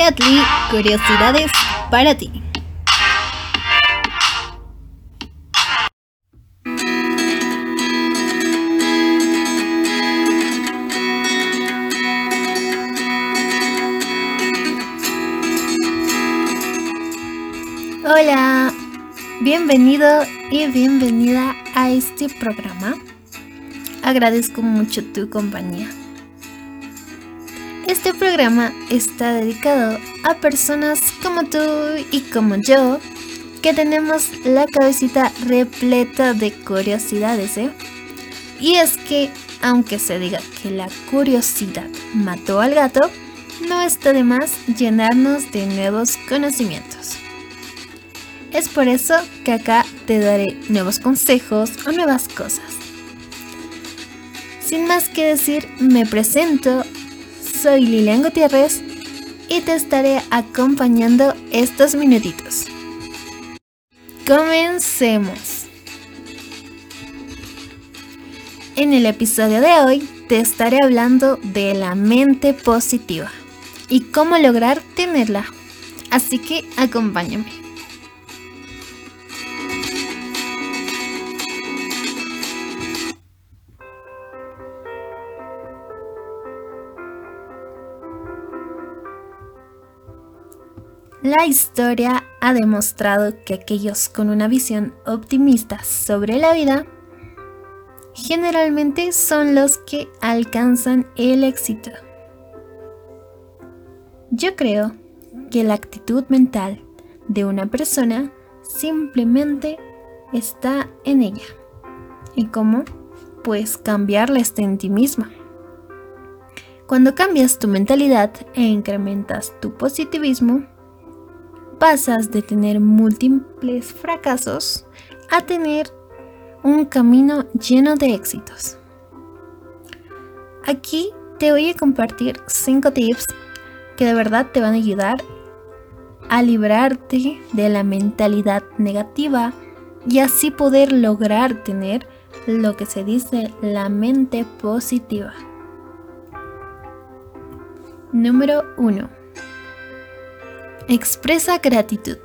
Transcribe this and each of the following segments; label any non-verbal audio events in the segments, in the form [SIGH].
Catly, curiosidades para ti. Hola, bienvenido y bienvenida a este programa. Agradezco mucho tu compañía. Este programa está dedicado a personas como tú y como yo que tenemos la cabecita repleta de curiosidades, ¿eh? Y es que, aunque se diga que la curiosidad mató al gato, no está de más llenarnos de nuevos conocimientos. Es por eso que acá te daré nuevos consejos o nuevas cosas. Sin más que decir, me presento, soy Lilian Gutiérrez y te estaré acompañando estos minutitos. Comencemos. En el episodio de hoy te estaré hablando de la mente positiva y cómo lograr tenerla. Así que acompáñame. La historia ha demostrado que aquellos con una visión optimista sobre la vida generalmente son los que alcanzan el éxito. Yo creo que la actitud mental de una persona simplemente está en ella. ¿Y cómo? Pues cambiarla está en ti misma. Cuando cambias tu mentalidad e incrementas tu positivismo, pasas de tener múltiples fracasos a tener un camino lleno de éxitos. Aquí te voy a compartir 5 tips que de verdad te van a ayudar a librarte de la mentalidad negativa y así poder lograr tener lo que se dice la mente positiva. Número 1 Expresa gratitud.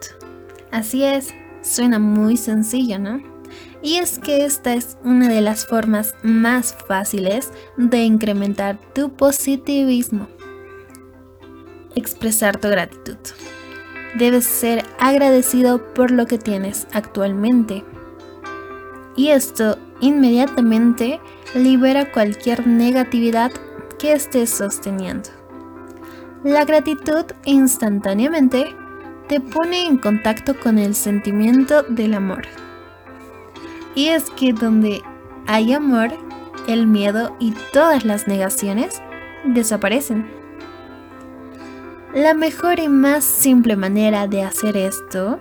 Así es, suena muy sencillo, ¿no? Y es que esta es una de las formas más fáciles de incrementar tu positivismo. Expresar tu gratitud. Debes ser agradecido por lo que tienes actualmente. Y esto inmediatamente libera cualquier negatividad que estés sosteniendo. La gratitud instantáneamente te pone en contacto con el sentimiento del amor. Y es que donde hay amor, el miedo y todas las negaciones desaparecen. La mejor y más simple manera de hacer esto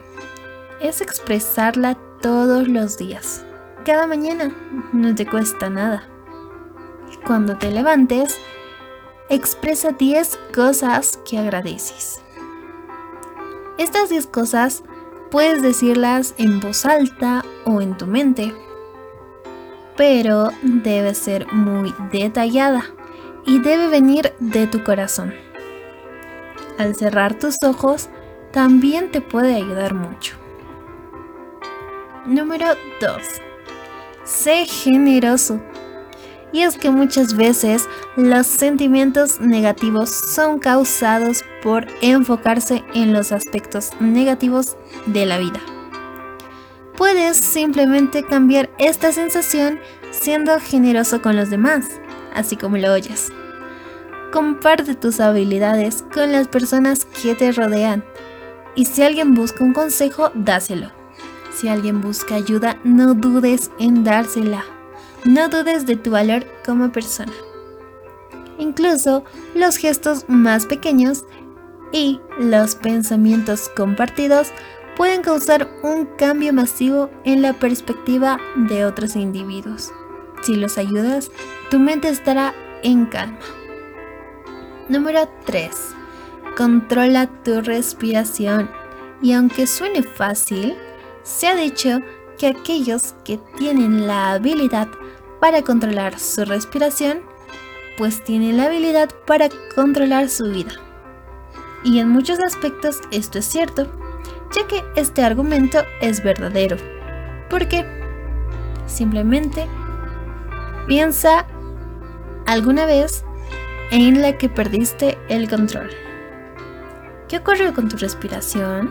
es expresarla todos los días. Cada mañana no te cuesta nada. Cuando te levantes, Expresa 10 cosas que agradeces. Estas 10 cosas puedes decirlas en voz alta o en tu mente, pero debe ser muy detallada y debe venir de tu corazón. Al cerrar tus ojos también te puede ayudar mucho. Número 2. Sé generoso. Y es que muchas veces los sentimientos negativos son causados por enfocarse en los aspectos negativos de la vida. Puedes simplemente cambiar esta sensación siendo generoso con los demás, así como lo oyes. Comparte tus habilidades con las personas que te rodean. Y si alguien busca un consejo, dáselo. Si alguien busca ayuda, no dudes en dársela. No dudes de tu valor como persona. Incluso los gestos más pequeños y los pensamientos compartidos pueden causar un cambio masivo en la perspectiva de otros individuos. Si los ayudas, tu mente estará en calma. Número 3. Controla tu respiración. Y aunque suene fácil, se ha dicho que aquellos que tienen la habilidad para controlar su respiración, pues tiene la habilidad para controlar su vida. Y en muchos aspectos esto es cierto, ya que este argumento es verdadero. ¿Por qué? Simplemente piensa alguna vez en la que perdiste el control. ¿Qué ocurrió con tu respiración?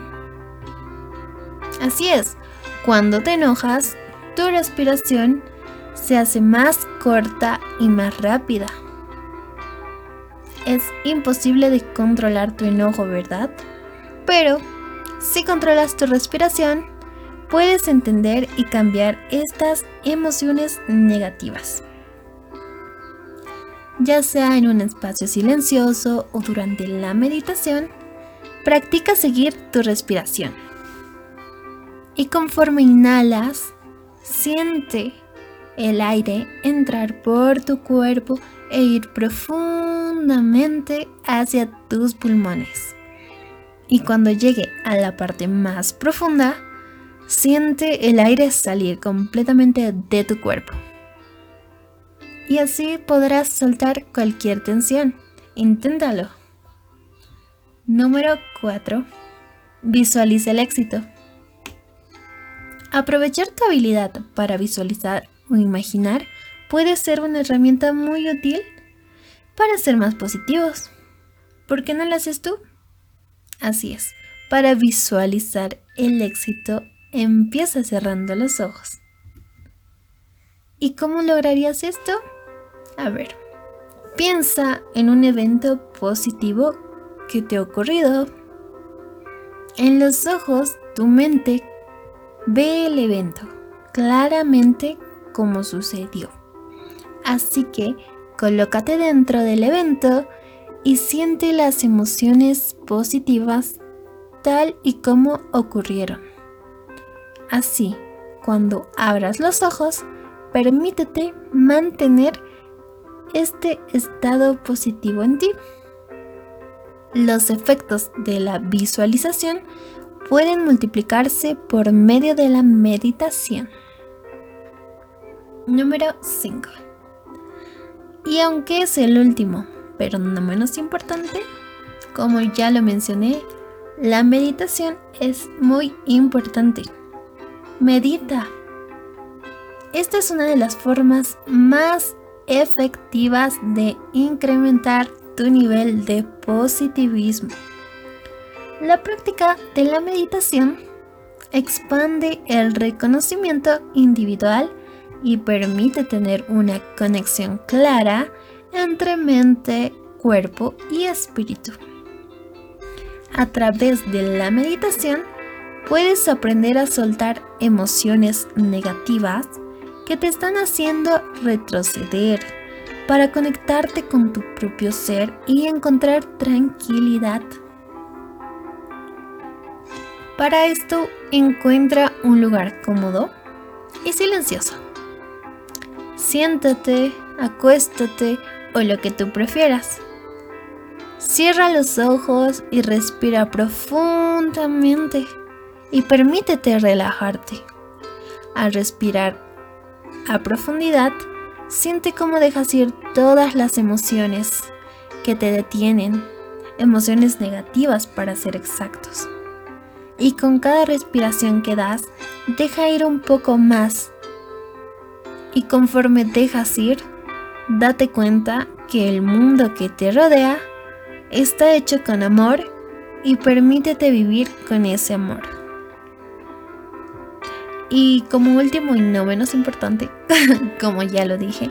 Así es, cuando te enojas, tu respiración se hace más corta y más rápida. Es imposible de controlar tu enojo, ¿verdad? Pero si controlas tu respiración, puedes entender y cambiar estas emociones negativas. Ya sea en un espacio silencioso o durante la meditación, practica seguir tu respiración. Y conforme inhalas, siente el aire entrar por tu cuerpo e ir profundamente hacia tus pulmones. Y cuando llegue a la parte más profunda, siente el aire salir completamente de tu cuerpo. Y así podrás soltar cualquier tensión. Inténtalo. Número 4. Visualiza el éxito. Aprovechar tu habilidad para visualizar imaginar puede ser una herramienta muy útil para ser más positivos. ¿Por qué no lo haces tú? Así es, para visualizar el éxito empieza cerrando los ojos. ¿Y cómo lograrías esto? A ver, piensa en un evento positivo que te ha ocurrido. En los ojos, tu mente ve el evento claramente como sucedió. Así que colócate dentro del evento y siente las emociones positivas tal y como ocurrieron. Así, cuando abras los ojos, permítete mantener este estado positivo en ti. Los efectos de la visualización pueden multiplicarse por medio de la meditación. Número 5. Y aunque es el último, pero no menos importante, como ya lo mencioné, la meditación es muy importante. Medita. Esta es una de las formas más efectivas de incrementar tu nivel de positivismo. La práctica de la meditación expande el reconocimiento individual y permite tener una conexión clara entre mente, cuerpo y espíritu. A través de la meditación puedes aprender a soltar emociones negativas que te están haciendo retroceder para conectarte con tu propio ser y encontrar tranquilidad. Para esto encuentra un lugar cómodo y silencioso Siéntate, acuéstate o lo que tú prefieras. Cierra los ojos y respira profundamente y permítete relajarte. Al respirar a profundidad, siente cómo dejas ir todas las emociones que te detienen, emociones negativas para ser exactos. Y con cada respiración que das, deja ir un poco más y conforme dejas ir, date cuenta que el mundo que te rodea está hecho con amor y permítete vivir con ese amor. Y como último y no menos importante, [LAUGHS] como ya lo dije,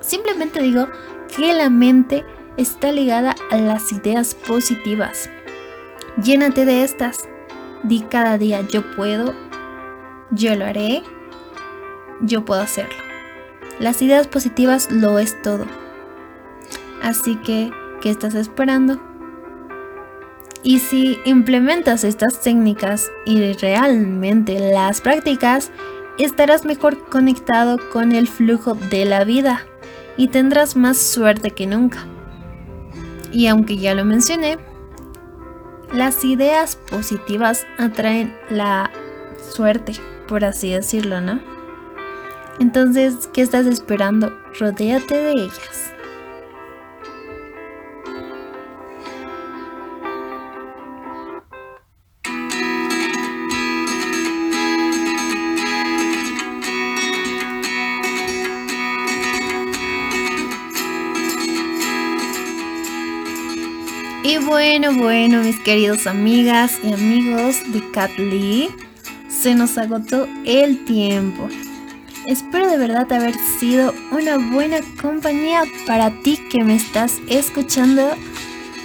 simplemente digo que la mente está ligada a las ideas positivas. Llénate de estas. Di cada día yo puedo, yo lo haré, yo puedo hacerlo. Las ideas positivas lo es todo. Así que, ¿qué estás esperando? Y si implementas estas técnicas y realmente las practicas, estarás mejor conectado con el flujo de la vida y tendrás más suerte que nunca. Y aunque ya lo mencioné, las ideas positivas atraen la suerte, por así decirlo, ¿no? Entonces, ¿qué estás esperando? Rodéate de ellas. Y bueno, bueno, mis queridos amigas y amigos de Cat Lee, se nos agotó el tiempo. Espero de verdad haber sido una buena compañía para ti que me estás escuchando.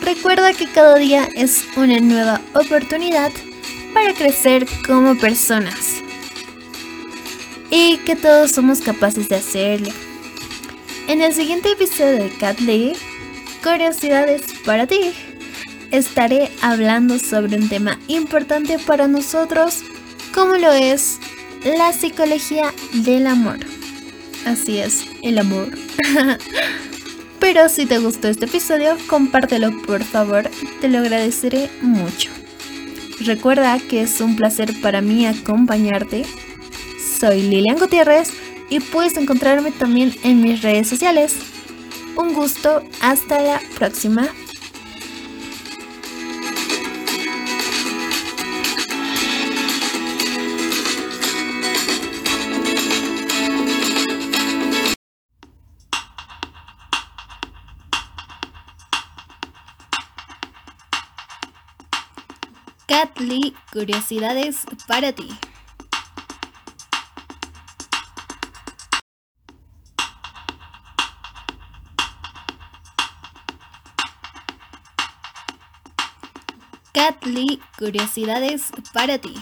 Recuerda que cada día es una nueva oportunidad para crecer como personas. Y que todos somos capaces de hacerlo. En el siguiente episodio de Cat Lee, curiosidades para ti estaré hablando sobre un tema importante para nosotros, como lo es la psicología del amor. Así es, el amor. [LAUGHS] Pero si te gustó este episodio, compártelo por favor, te lo agradeceré mucho. Recuerda que es un placer para mí acompañarte. Soy Lilian Gutiérrez y puedes encontrarme también en mis redes sociales. Un gusto, hasta la próxima. Catly, curiosidades para ti. Catly, curiosidades para ti.